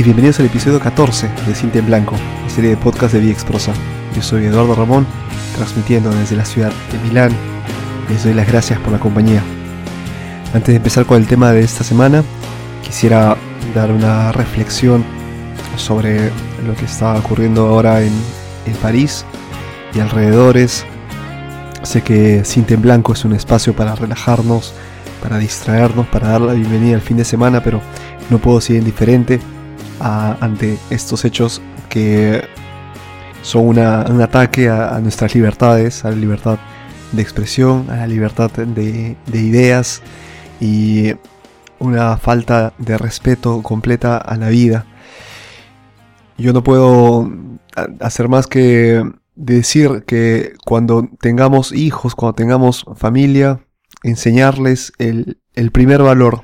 y bienvenidos al episodio 14 de Cinta en Blanco, la serie de podcast de VX Prosa. Yo soy Eduardo Ramón, transmitiendo desde la ciudad de Milán. Les doy las gracias por la compañía. Antes de empezar con el tema de esta semana, quisiera dar una reflexión sobre lo que está ocurriendo ahora en, en París y alrededores. Sé que Cinta en Blanco es un espacio para relajarnos, para distraernos, para dar la bienvenida al fin de semana, pero no puedo ser indiferente ante estos hechos que son un ataque a, nuestras libertades, a la libertad de expresión, a la libertad de, ideas y una falta de respeto completa a la vida. Yo no puedo hacer más que decir que cuando tengamos hijos, cuando tengamos familia, enseñarles el, primer valor,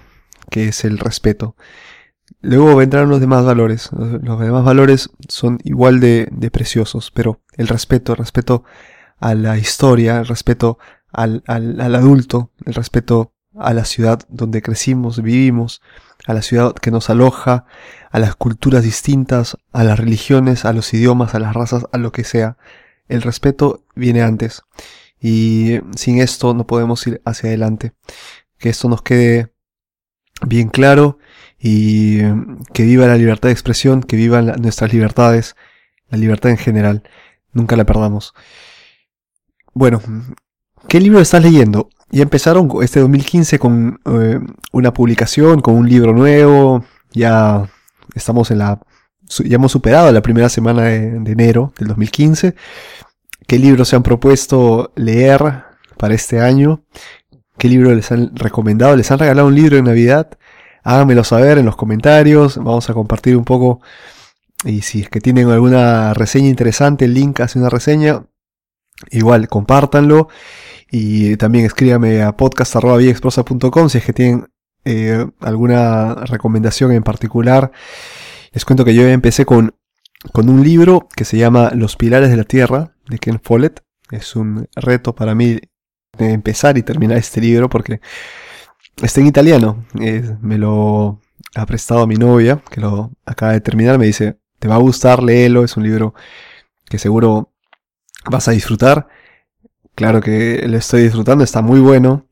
que es el respeto. Luego vendrán los demás valores. Los demás valores son igual de, preciosos, pero el respeto, el respeto a la historia, el respeto al, al, adulto, el respeto a la ciudad donde crecimos, vivimos, a la ciudad que nos aloja, a las culturas distintas, a las religiones, a los idiomas, a las razas, a lo que sea. El respeto viene antes. Y sin esto no podemos ir hacia adelante. Que esto nos quede bien claro y que viva la libertad de expresión, que vivan nuestras libertades, la libertad en general. Nunca la perdamos. Bueno, ¿qué libro estás leyendo? Ya empezaron este 2015 con eh, una publicación, con un libro nuevo. Ya estamos en la. Ya hemos superado la primera semana de, de enero del 2015. ¿Qué libros se han propuesto leer para este año? ¿Qué libro les han recomendado? ¿Les han regalado un libro de Navidad? háganmelo saber en los comentarios, vamos a compartir un poco y si es que tienen alguna reseña interesante, el link hace una reseña, igual compártanlo y también escríbame a podcast.viexprosa.com si es que tienen eh, alguna recomendación en particular. Les cuento que yo empecé con, con un libro que se llama Los Pilares de la Tierra de Ken Follett. Es un reto para mí empezar y terminar este libro porque Está en italiano. me lo ha prestado mi novia, que lo acaba de terminar. Me dice, te va a gustar, léelo. Es un libro que seguro vas a disfrutar. Claro que lo estoy disfrutando, está muy bueno.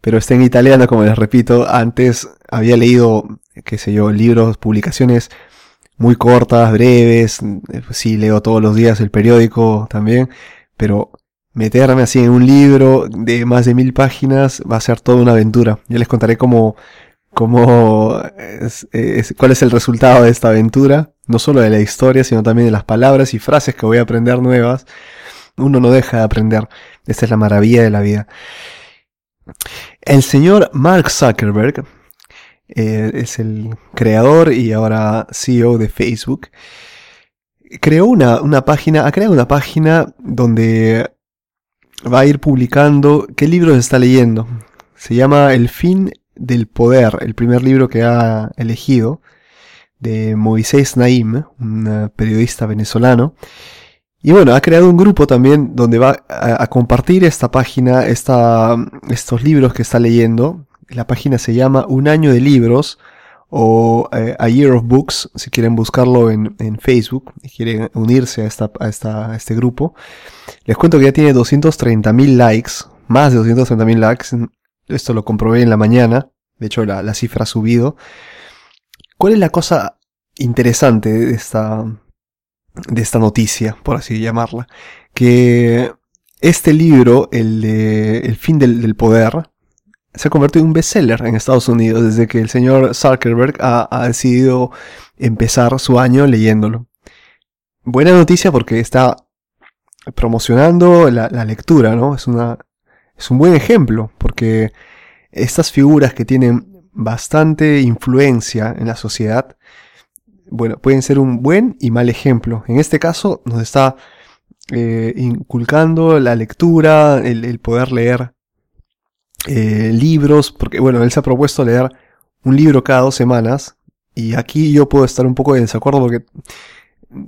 Pero está en italiano, como les repito. Antes había leído, qué sé yo, libros, publicaciones muy cortas, breves. Sí, leo todos los días el periódico también. Pero meterme así en un libro de más de mil páginas va a ser toda una aventura. Yo les contaré cómo, cómo cuál es el resultado de esta aventura, no solo de la historia, sino también de las palabras y frases que voy a aprender nuevas. Uno no deja de aprender. Esta es la maravilla de la vida. El señor Mark Zuckerberg eh, es el creador y ahora CEO de Facebook. Creó una, una página, ha creado una página donde va a ir publicando qué libros está leyendo. Se llama El fin del poder, el primer libro que ha elegido, de Moisés Naim, un periodista venezolano. Y bueno, ha creado un grupo también donde va a, compartir esta página, esta, estos libros que está leyendo. La página se llama Un año de libros o eh, A Year of Books, si quieren buscarlo en, Facebook y quieren unirse a, esta, a, esta, a este grupo. Les cuento que ya tiene 230.000 likes, más de 230.000 likes. Esto lo comprobé en la mañana, de hecho la, la cifra ha subido. ¿Cuál es la cosa interesante de esta, de esta noticia, por así llamarla? Que este libro, el de El fin del, del poder, se ha convertido en un bestseller en Estados Unidos desde que el señor Zuckerberg ha, decidido empezar su año leyéndolo. Buena noticia porque está promocionando la, lectura, ¿no? Es, una, es un buen ejemplo porque estas figuras que tienen bastante influencia en la sociedad, bueno, pueden ser un buen y mal ejemplo. En este caso nos está eh, inculcando la lectura, el poder leer eh, libros, porque bueno, él se ha propuesto leer un libro cada dos semanas, y aquí yo puedo estar un poco en desacuerdo porque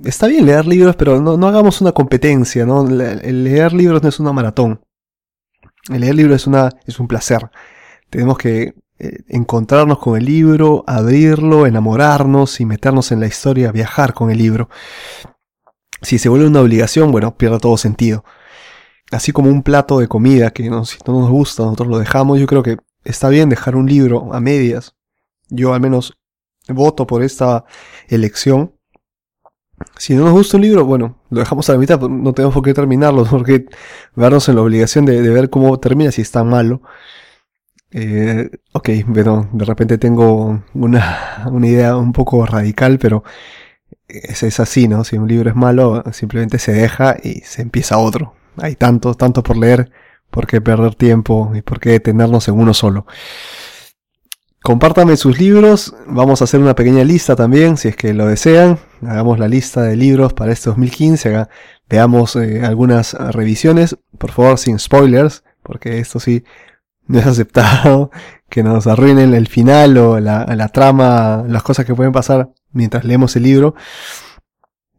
está bien leer libros, pero no, no hagamos una competencia, ¿no? Leer libros no es una maratón. El leer libros es, una, es un placer. Tenemos que eh, encontrarnos con el libro, abrirlo, enamorarnos y meternos en la historia, viajar con el libro. Si se vuelve una obligación, bueno, pierde todo sentido. Así como un plato de comida que no, si no nos gusta, nosotros lo dejamos, yo creo que está bien dejar un libro a medias. Yo al menos voto por esta elección. Si no nos gusta un libro, bueno, lo dejamos a la mitad, no tenemos por qué terminarlo, porque vernos en la obligación de, ver cómo termina si está malo. Eh, ok, pero de repente tengo una, una idea un poco radical, pero es, es, así, ¿no? Si un libro es malo, simplemente se deja y se empieza otro. Hay tanto, tanto por leer, por qué perder tiempo y por qué detenernos en uno solo. Compártame sus libros, vamos a hacer una pequeña lista también, si es que lo desean. Hagamos la lista de libros para este 2015, veamos eh, algunas revisiones, por favor sin spoilers, porque esto sí no es aceptado que nos arruinen el final o la trama, las cosas que pueden pasar mientras leemos el libro.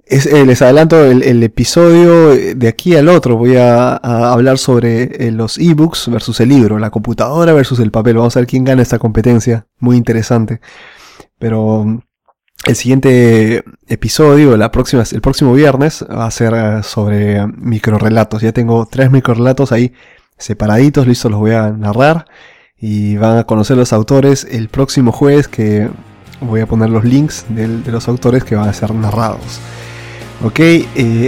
Es, eh, les adelanto el, episodio de aquí al otro. Voy a, hablar sobre eh, los ebooks versus el libro, la computadora versus el papel. Vamos a ver quién gana esta competencia. Muy interesante. Pero el siguiente episodio, la el próximo viernes, va a ser eh, sobre microrelatos. Ya tengo tres microrelatos ahí separaditos, listos, los voy a narrar. Y van a conocer los autores el próximo jueves que voy a poner los links de los autores que van a ser narrados. Ok, eh,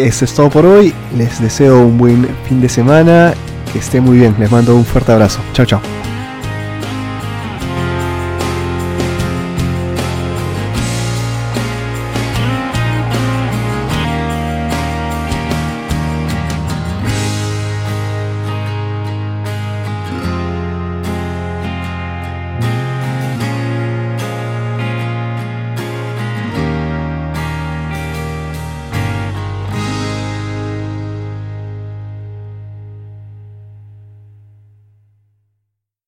eso es todo por hoy. Les deseo un buen fin de semana. Que esté muy bien. Les mando un fuerte abrazo. Chao, chao.